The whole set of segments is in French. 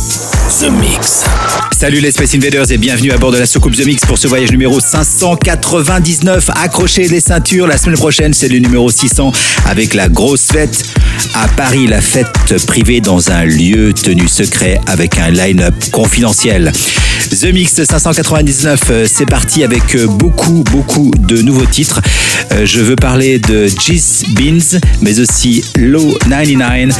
The Mix. Salut les Space Invaders et bienvenue à bord de la soucoupe The Mix pour ce voyage numéro 599. Accrochez les ceintures, la semaine prochaine c'est le numéro 600 avec la grosse fête à Paris, la fête privée dans un lieu tenu secret avec un line-up confidentiel. The Mix 599, euh, c'est parti avec euh, beaucoup, beaucoup de nouveaux titres. Euh, Je veux parler de Gis Beans, mais aussi Low 99,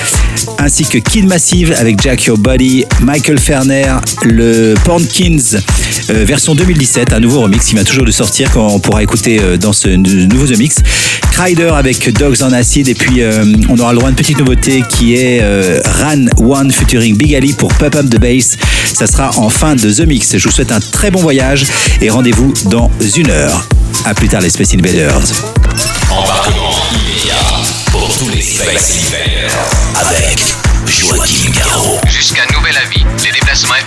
ainsi que Kid Massive avec Jack Your Body, Michael Ferner, le Pornkins euh, version 2017, un nouveau remix qui vient toujours de sortir qu'on pourra écouter euh, dans ce nouveau The Mix. Crider avec Dogs on Acid et puis euh, on aura le droit à une petite nouveauté qui est euh, Ran One featuring Big Ali pour Pump Up the Bass. Ça sera en fin de The Mix. Je vous souhaite un très bon voyage et rendez-vous dans une heure. À plus tard les Space Invaders. Embarquement immédiat pour tous les Space Invaders avec Joachim Garraud. Jusqu'à les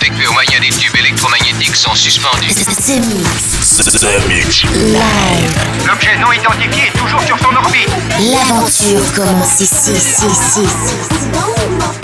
effectués au moyen des tubes électromagnétiques sont suspendus. The Mix. The Mix. Live. L'objet non identifié est toujours sur son orbite. L'aventure commence ici, ici, ici.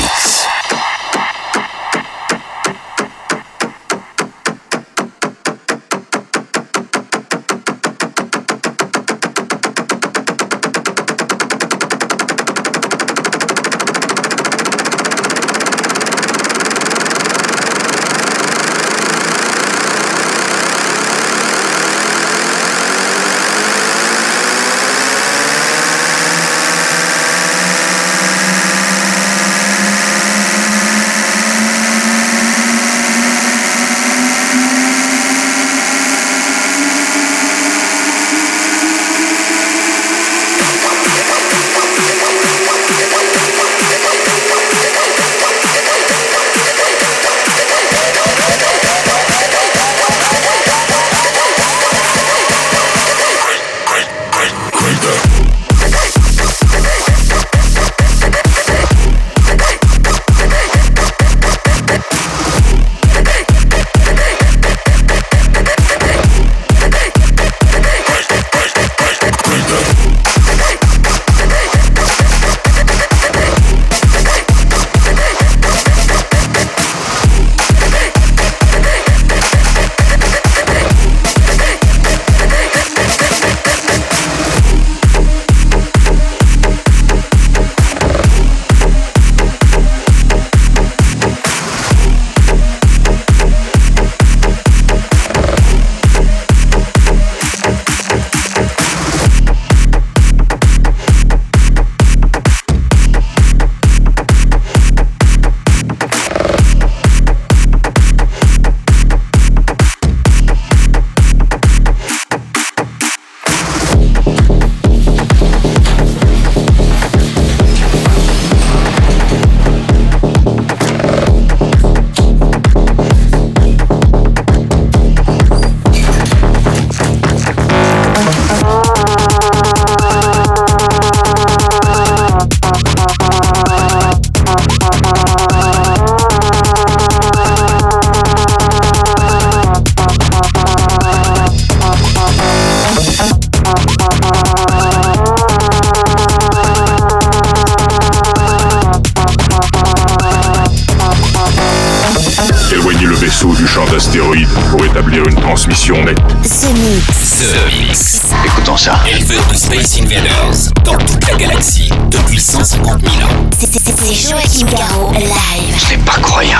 Figaro Live. Pas croyable.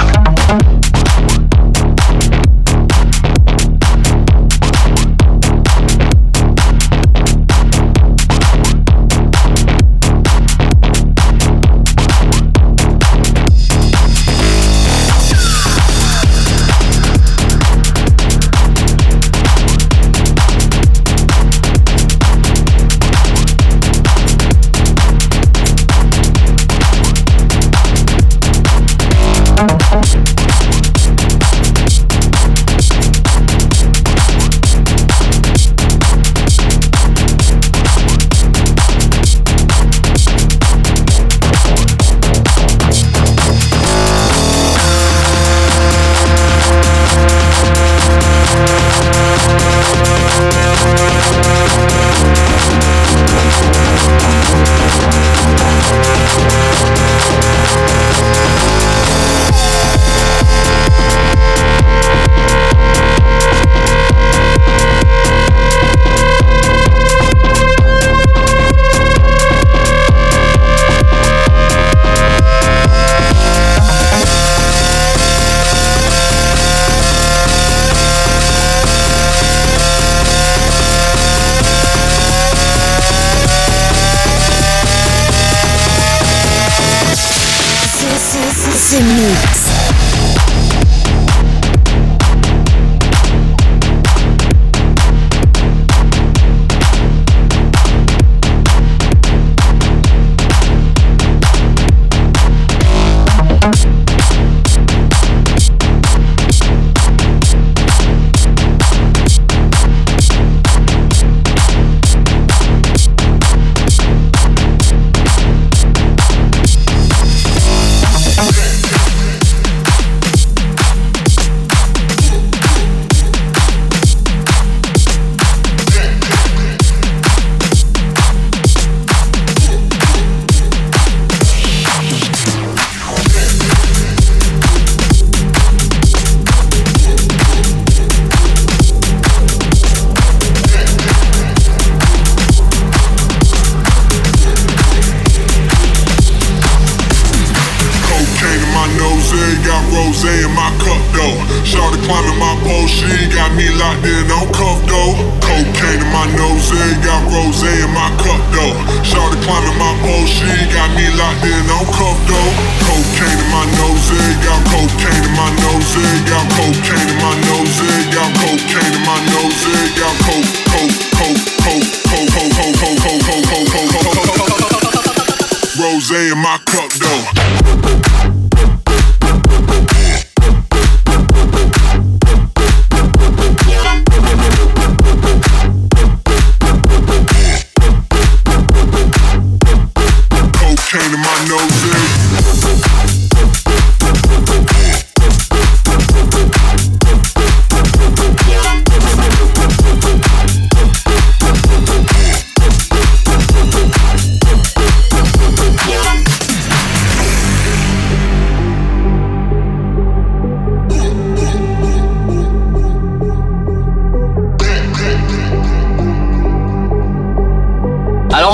rock up.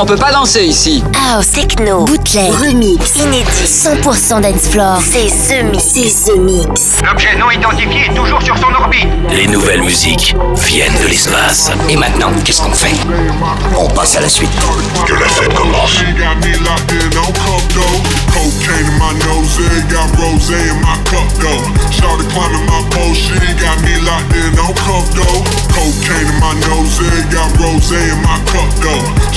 Peut pas danser ici. House, techno, bootleg, remix, inédit, 100% dance floor. C'est The Mix. C'est The Mix. L'objet non identifié est toujours sur son orbite. Les nouvelles musiques viennent de l'espace. Et maintenant, qu'est-ce qu'on fait? On passe à la suite. Que la fête commence. She got me locked in on cuff though. Cocaine in my nose, got rose in my cup though. Shawty climbing my pole, she got me locked in on cuff though. Cocaine in my nose, got rose in my cup though.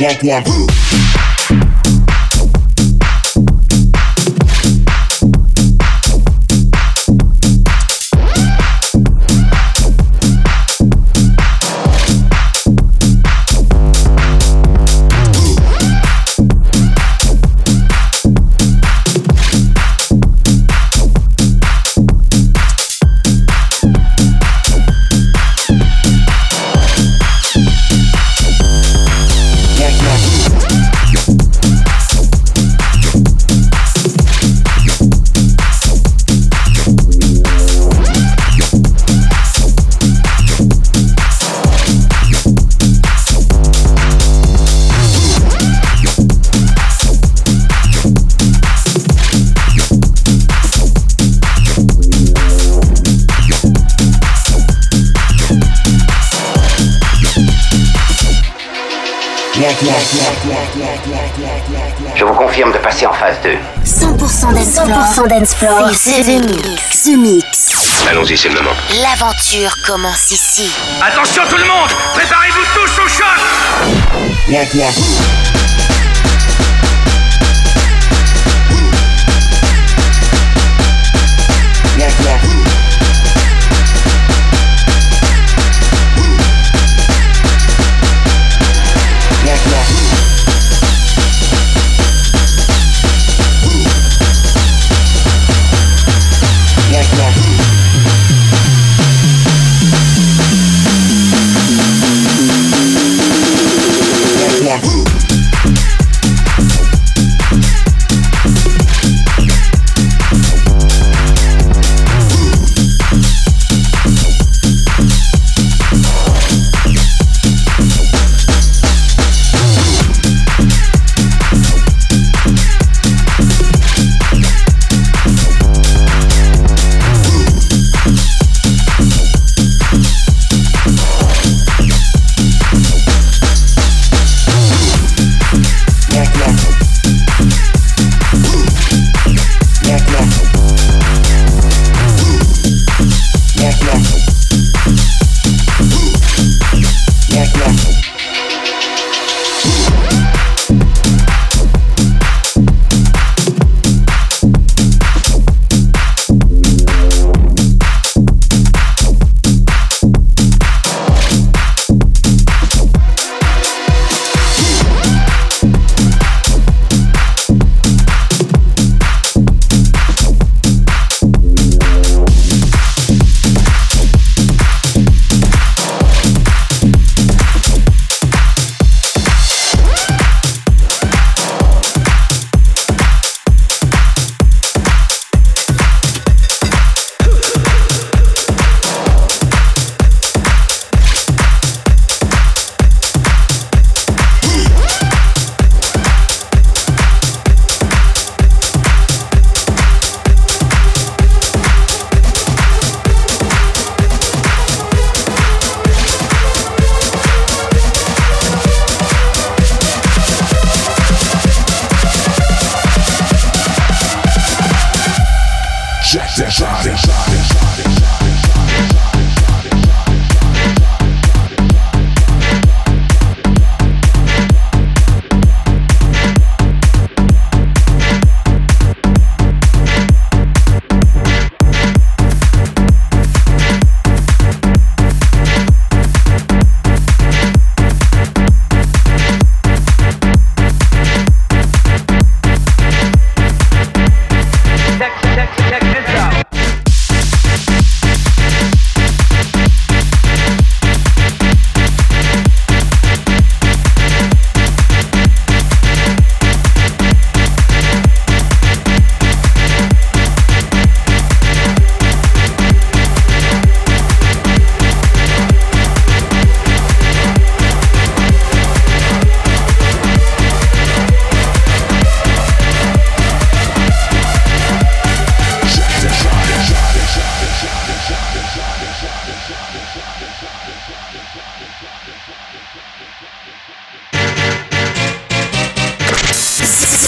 Clock one. Je vous confirme de passer en phase 2. 100% dance 100% dance floor. C'est The Mix. The Mix. Allons-y, c'est le moment. L'aventure commence ici. Attention tout le monde Préparez-vous tous au choc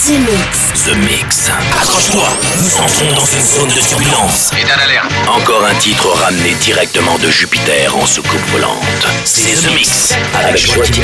The Mix. The Mix. Accroche-toi, nous entrons dans une zone de turbulence. État d'alerte. Encore un titre ramené directement de Jupiter en soucoupe volante. C'est The, Mix. Avec, avec Joaquin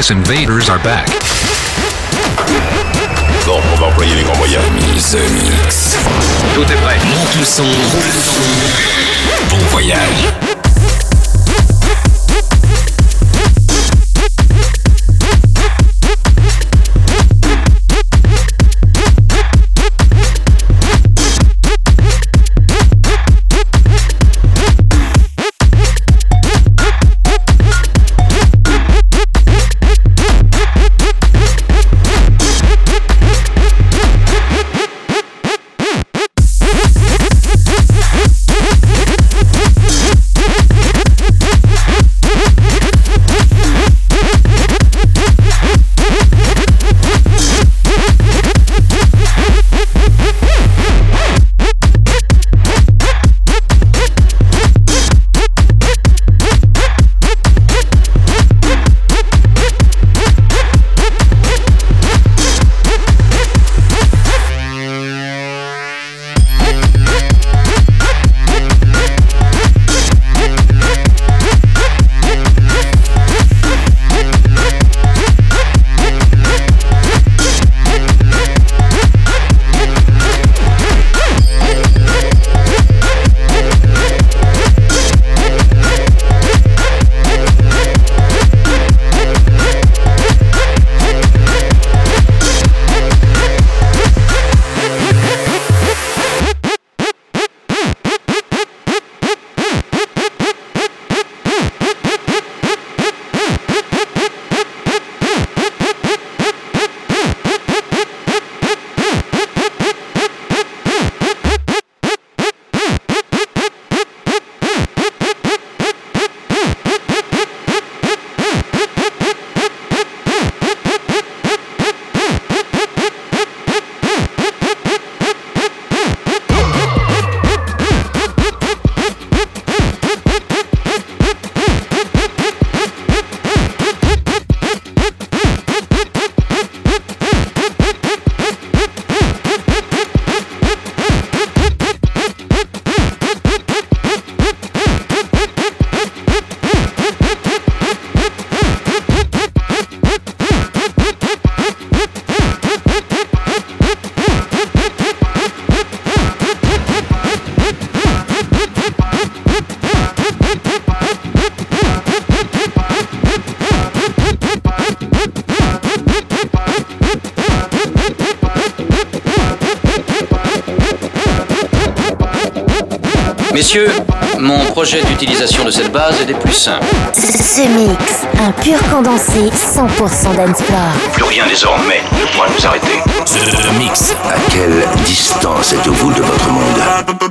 Space Invaders are back. Bon, on va employer les grands moyens. Mise Mix. Tout est prêt. Monte le son. Bon voyage. Projet d'utilisation de cette base est des plus simples. Ce mix, un pur condensé 100% dancefloor. Plus rien désormais ne pourra nous arrêter. The Mix. À quelle distance êtes-vous de votre monde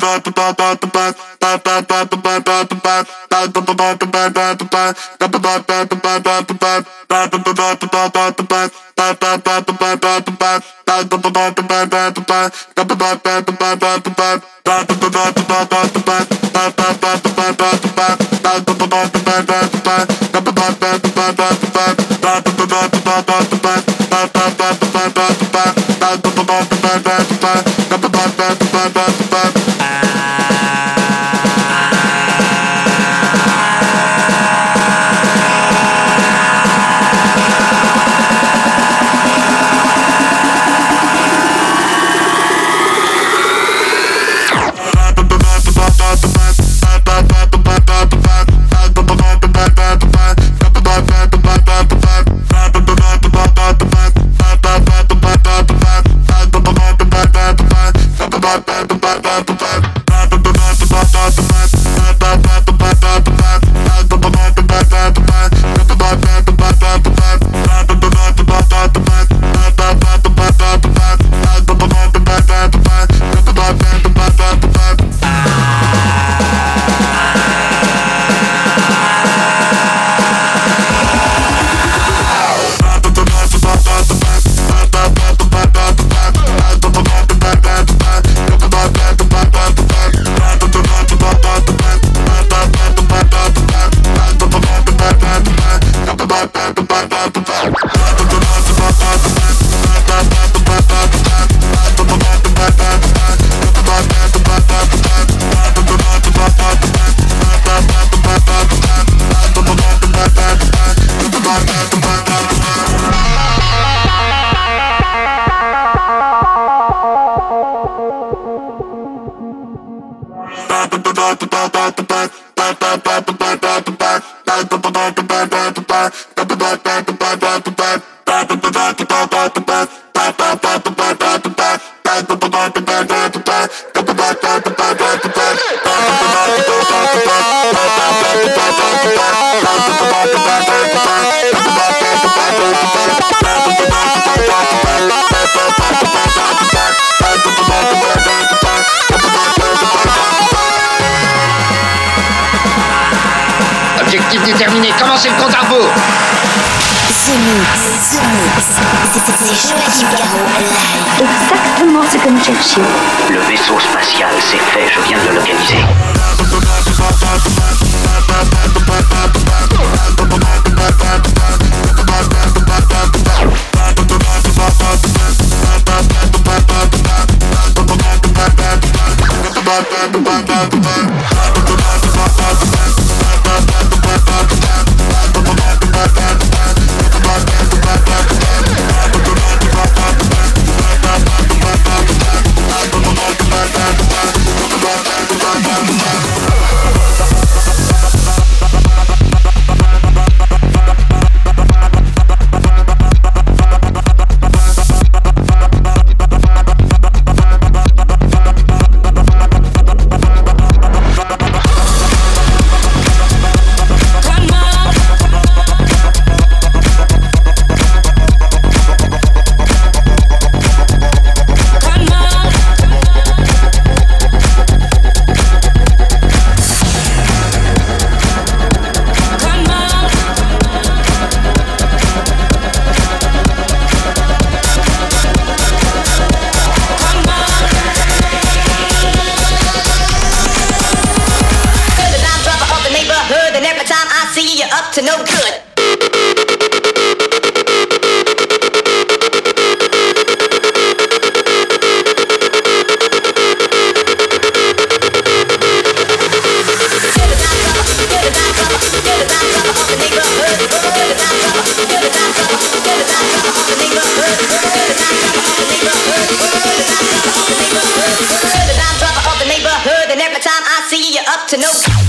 Exactement ce que nous cherchions. Le vaisseau spatial, c'est fait, je viens de le localiser. You, you're up to no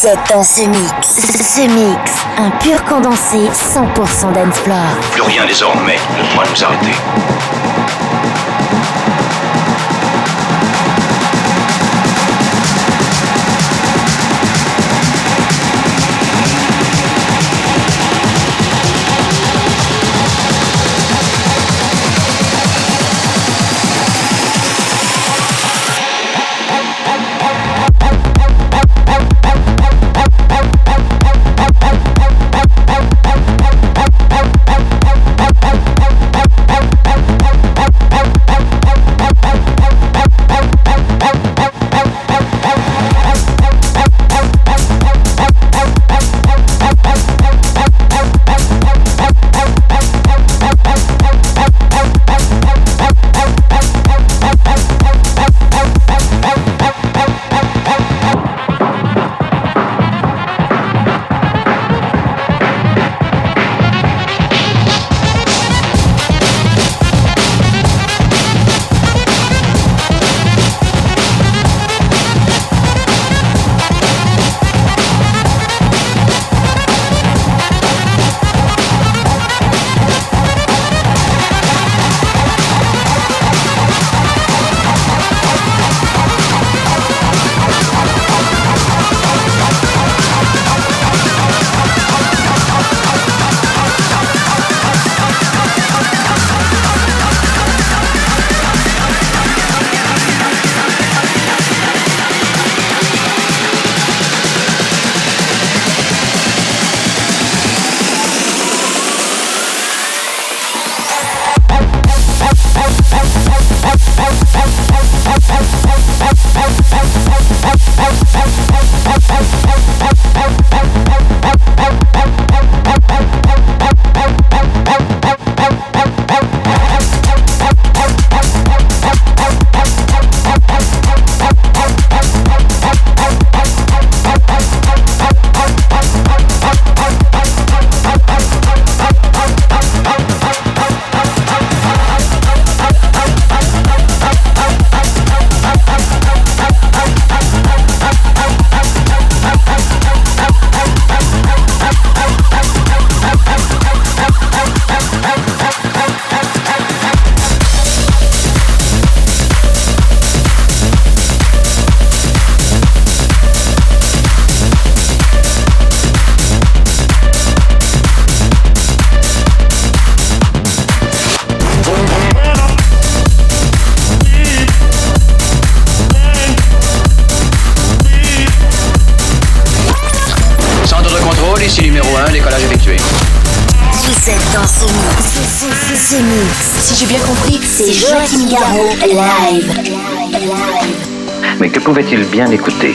C'est ans ce mix. Ce mix, un pur condensé 100% d'Ensplore. Plus rien désormais ne pourra nous arrêter. Pouvait-il bien écouter?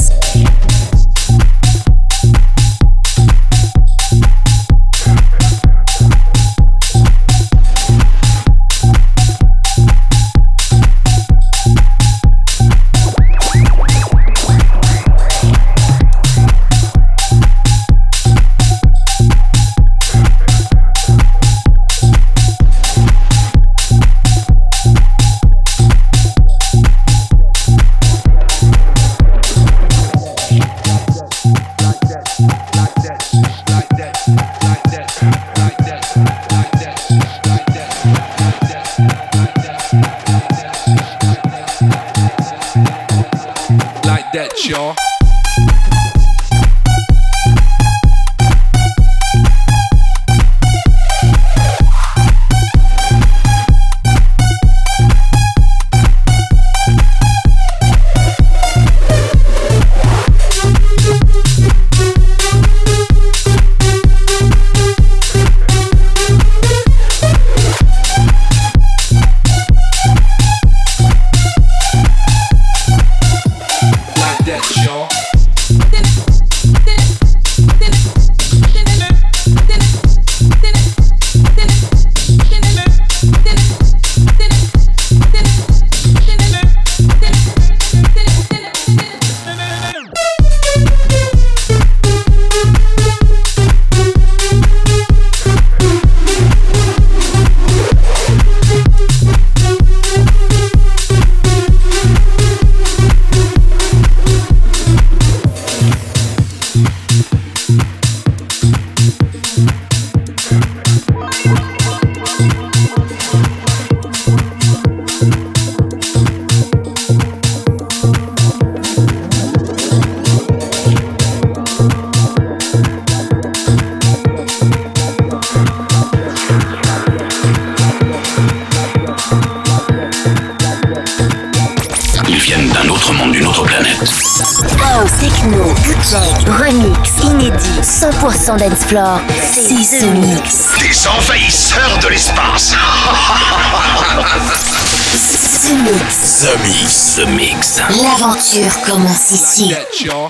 L'aventure commence ici. Félicitations,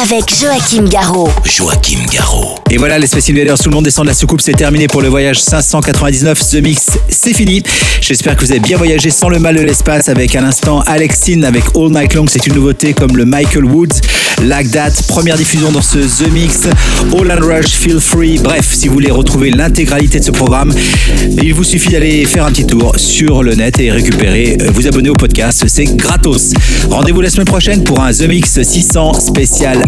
Avec Joachim Garraud. Joachim Garraud. Et voilà, les Space Invaders, tout le monde descend de la soucoupe, c'est terminé pour le voyage 599. The Mix, c'est fini. J'espère que vous avez bien voyagé sans le mal de l'espace avec un instant Alexine avec All Night Long. C'est une nouveauté comme le Michael Woods. Like That, première diffusion dans ce The Mix. All and Rush, Feel Free. Bref, si vous voulez retrouver l'intégralité de ce programme, il vous suffit d'aller faire un petit tour sur le net et récupérer, euh, vous abonner au podcast. C'est gratos. Rendez-vous la semaine prochaine pour un The Mix 600 spécial